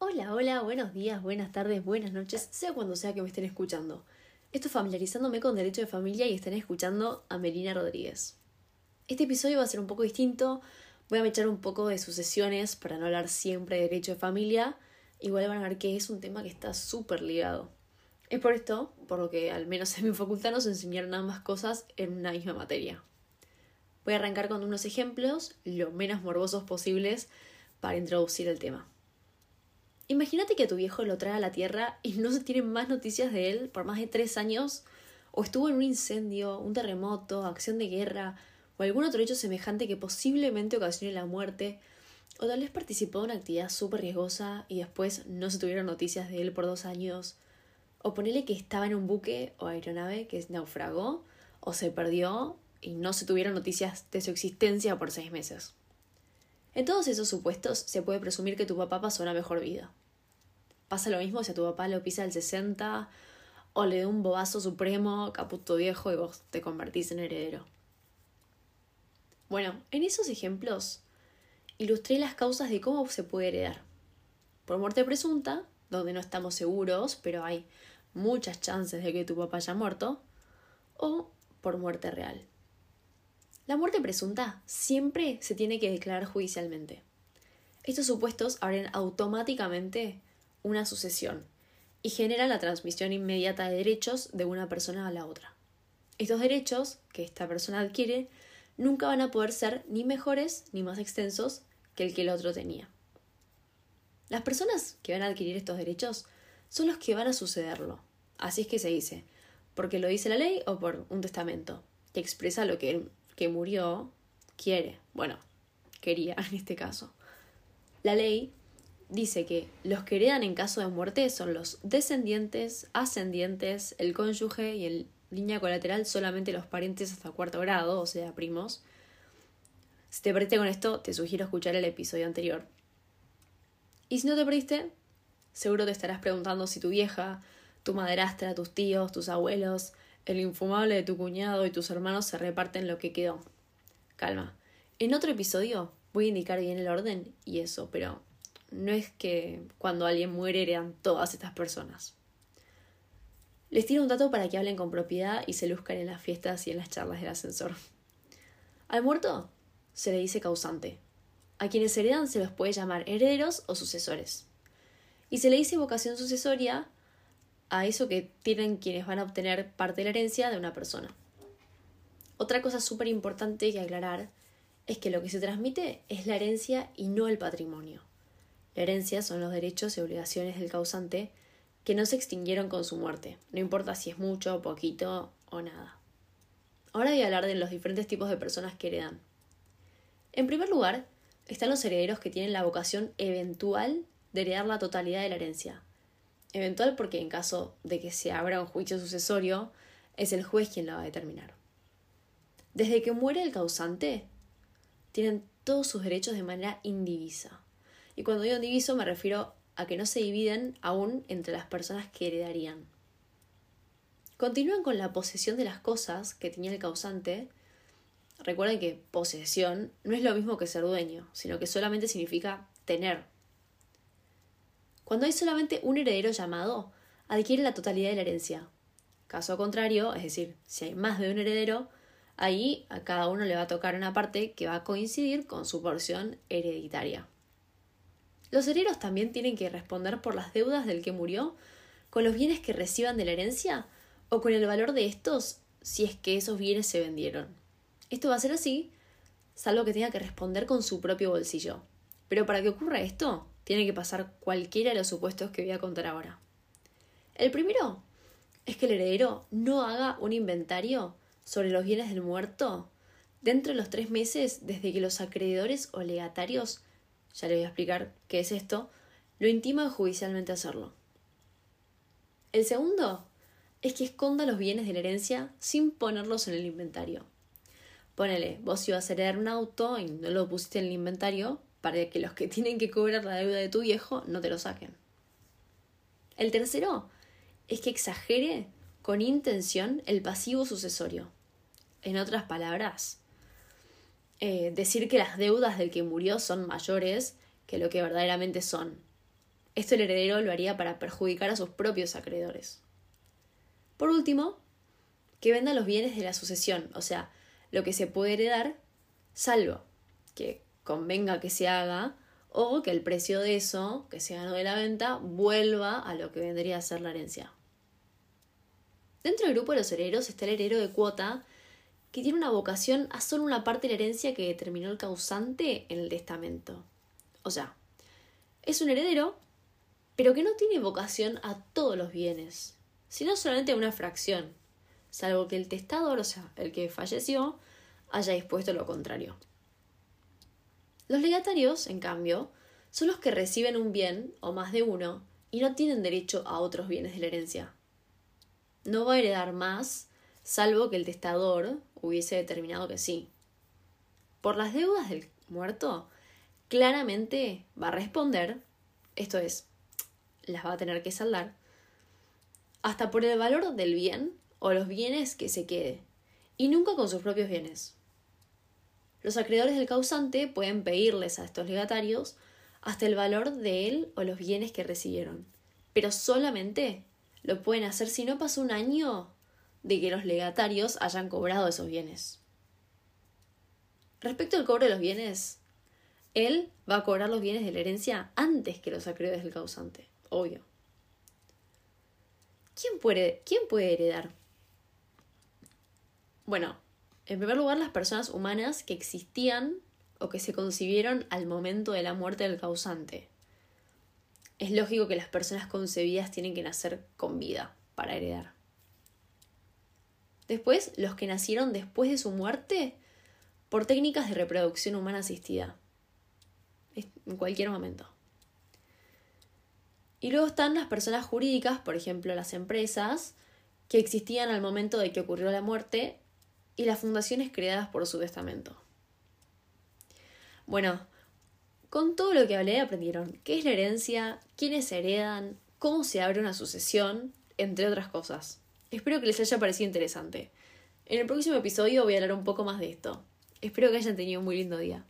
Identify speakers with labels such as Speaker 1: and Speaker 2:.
Speaker 1: Hola, hola, buenos días, buenas tardes, buenas noches, sea cuando sea que me estén escuchando. Esto es familiarizándome con derecho de familia y estén escuchando a Melina Rodríguez. Este episodio va a ser un poco distinto, voy a echar un poco de sucesiones para no hablar siempre de derecho de familia, igual van a ver que es un tema que está súper ligado. Es por esto, por lo que al menos en mi facultad nos enseñaron ambas cosas en una misma materia. Voy a arrancar con unos ejemplos, lo menos morbosos posibles, para introducir el tema. Imagínate que a tu viejo lo trae a la Tierra y no se tienen más noticias de él por más de tres años, o estuvo en un incendio, un terremoto, acción de guerra, o algún otro hecho semejante que posiblemente ocasione la muerte, o tal vez participó en una actividad súper riesgosa y después no se tuvieron noticias de él por dos años, o ponele que estaba en un buque o aeronave que naufragó, o se perdió y no se tuvieron noticias de su existencia por seis meses. En todos esos supuestos se puede presumir que tu papá pasó una mejor vida. Pasa lo mismo si a tu papá lo pisa el 60 o le da un bobazo supremo, caputo viejo y vos te convertís en heredero. Bueno, en esos ejemplos ilustré las causas de cómo se puede heredar. Por muerte presunta, donde no estamos seguros, pero hay muchas chances de que tu papá haya muerto, o por muerte real. La muerte presunta siempre se tiene que declarar judicialmente. Estos supuestos abren automáticamente una sucesión y generan la transmisión inmediata de derechos de una persona a la otra. Estos derechos que esta persona adquiere nunca van a poder ser ni mejores ni más extensos que el que el otro tenía. Las personas que van a adquirir estos derechos son los que van a sucederlo. Así es que se dice, porque lo dice la ley o por un testamento, que expresa lo que que murió quiere, bueno, quería en este caso. La ley dice que los que heredan en caso de muerte son los descendientes, ascendientes, el cónyuge y en línea colateral solamente los parientes hasta cuarto grado, o sea, primos. Si te perdiste con esto, te sugiero escuchar el episodio anterior. Y si no te perdiste, seguro te estarás preguntando si tu vieja, tu madrastra, tus tíos, tus abuelos, el infumable de tu cuñado y tus hermanos se reparten lo que quedó. Calma. En otro episodio voy a indicar bien el orden y eso, pero no es que cuando alguien muere heredan todas estas personas. Les tiro un dato para que hablen con propiedad y se luzcan en las fiestas y en las charlas del ascensor. Al muerto se le dice causante. A quienes heredan se los puede llamar herederos o sucesores. Y se le dice vocación sucesoria a eso que tienen quienes van a obtener parte de la herencia de una persona. Otra cosa súper importante que aclarar es que lo que se transmite es la herencia y no el patrimonio. La herencia son los derechos y obligaciones del causante que no se extinguieron con su muerte, no importa si es mucho, poquito o nada. Ahora voy a hablar de los diferentes tipos de personas que heredan. En primer lugar, están los herederos que tienen la vocación eventual de heredar la totalidad de la herencia, Eventual porque en caso de que se abra un juicio sucesorio, es el juez quien lo va a determinar. Desde que muere el causante, tienen todos sus derechos de manera indivisa. Y cuando digo indiviso me refiero a que no se dividen aún entre las personas que heredarían. Continúan con la posesión de las cosas que tenía el causante. Recuerden que posesión no es lo mismo que ser dueño, sino que solamente significa tener, cuando hay solamente un heredero llamado, adquiere la totalidad de la herencia. Caso contrario, es decir, si hay más de un heredero, ahí a cada uno le va a tocar una parte que va a coincidir con su porción hereditaria. Los herederos también tienen que responder por las deudas del que murió, con los bienes que reciban de la herencia o con el valor de estos si es que esos bienes se vendieron. Esto va a ser así, salvo que tenga que responder con su propio bolsillo. Pero para que ocurra esto, tiene que pasar cualquiera de los supuestos que voy a contar ahora. El primero es que el heredero no haga un inventario sobre los bienes del muerto dentro de los tres meses desde que los acreedores o legatarios, ya le voy a explicar qué es esto, lo intiman judicialmente hacerlo. El segundo es que esconda los bienes de la herencia sin ponerlos en el inventario. Ponele, vos ibas a heredar un auto y no lo pusiste en el inventario, para que los que tienen que cobrar la deuda de tu viejo no te lo saquen. El tercero es que exagere con intención el pasivo sucesorio. En otras palabras, eh, decir que las deudas del que murió son mayores que lo que verdaderamente son. Esto el heredero lo haría para perjudicar a sus propios acreedores. Por último, que venda los bienes de la sucesión, o sea, lo que se puede heredar, salvo que convenga que se haga o que el precio de eso que se ganó de la venta vuelva a lo que vendría a ser la herencia. Dentro del grupo de los herederos está el heredero de cuota, que tiene una vocación a solo una parte de la herencia que determinó el causante en el testamento. O sea, es un heredero, pero que no tiene vocación a todos los bienes, sino solamente a una fracción, salvo que el testador, o sea, el que falleció, haya dispuesto lo contrario. Los legatarios, en cambio, son los que reciben un bien, o más de uno, y no tienen derecho a otros bienes de la herencia. No va a heredar más, salvo que el testador hubiese determinado que sí. Por las deudas del muerto, claramente va a responder, esto es, las va a tener que saldar, hasta por el valor del bien o los bienes que se quede, y nunca con sus propios bienes. Los acreedores del causante pueden pedirles a estos legatarios hasta el valor de él o los bienes que recibieron, pero solamente lo pueden hacer si no pasó un año de que los legatarios hayan cobrado esos bienes. Respecto al cobro de los bienes, él va a cobrar los bienes de la herencia antes que los acreedores del causante, obvio. ¿Quién puede, quién puede heredar? Bueno, en primer lugar, las personas humanas que existían o que se concibieron al momento de la muerte del causante. Es lógico que las personas concebidas tienen que nacer con vida para heredar. Después, los que nacieron después de su muerte por técnicas de reproducción humana asistida. En cualquier momento. Y luego están las personas jurídicas, por ejemplo las empresas, que existían al momento de que ocurrió la muerte y las fundaciones creadas por su testamento. Bueno, con todo lo que hablé aprendieron qué es la herencia, quiénes heredan, cómo se abre una sucesión, entre otras cosas. Espero que les haya parecido interesante. En el próximo episodio voy a hablar un poco más de esto. Espero que hayan tenido un muy lindo día.